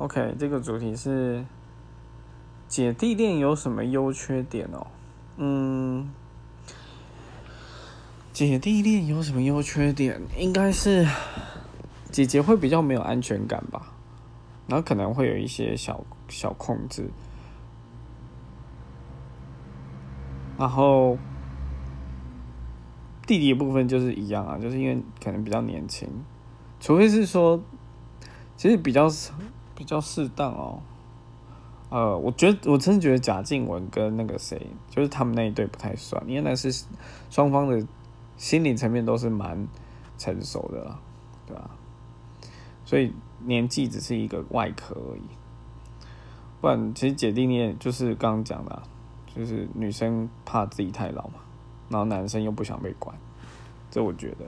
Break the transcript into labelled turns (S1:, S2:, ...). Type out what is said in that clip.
S1: OK，这个主题是姐弟恋有什么优缺点哦？嗯，姐弟恋有什么优缺点？应该是姐姐会比较没有安全感吧，然后可能会有一些小小控制，然后弟弟部分就是一样啊，就是因为可能比较年轻，除非是说，其实比较比较适当哦。呃，我觉得我真的觉得贾静雯跟那个谁，就是他们那一对不太算，因为那是双方的心理层面都是蛮成熟的啦，对吧？所以年纪只是一个外壳而已。不然，其实姐弟恋就是刚刚讲的，就是女生怕自己太老嘛，然后男生又不想被管，这我觉得。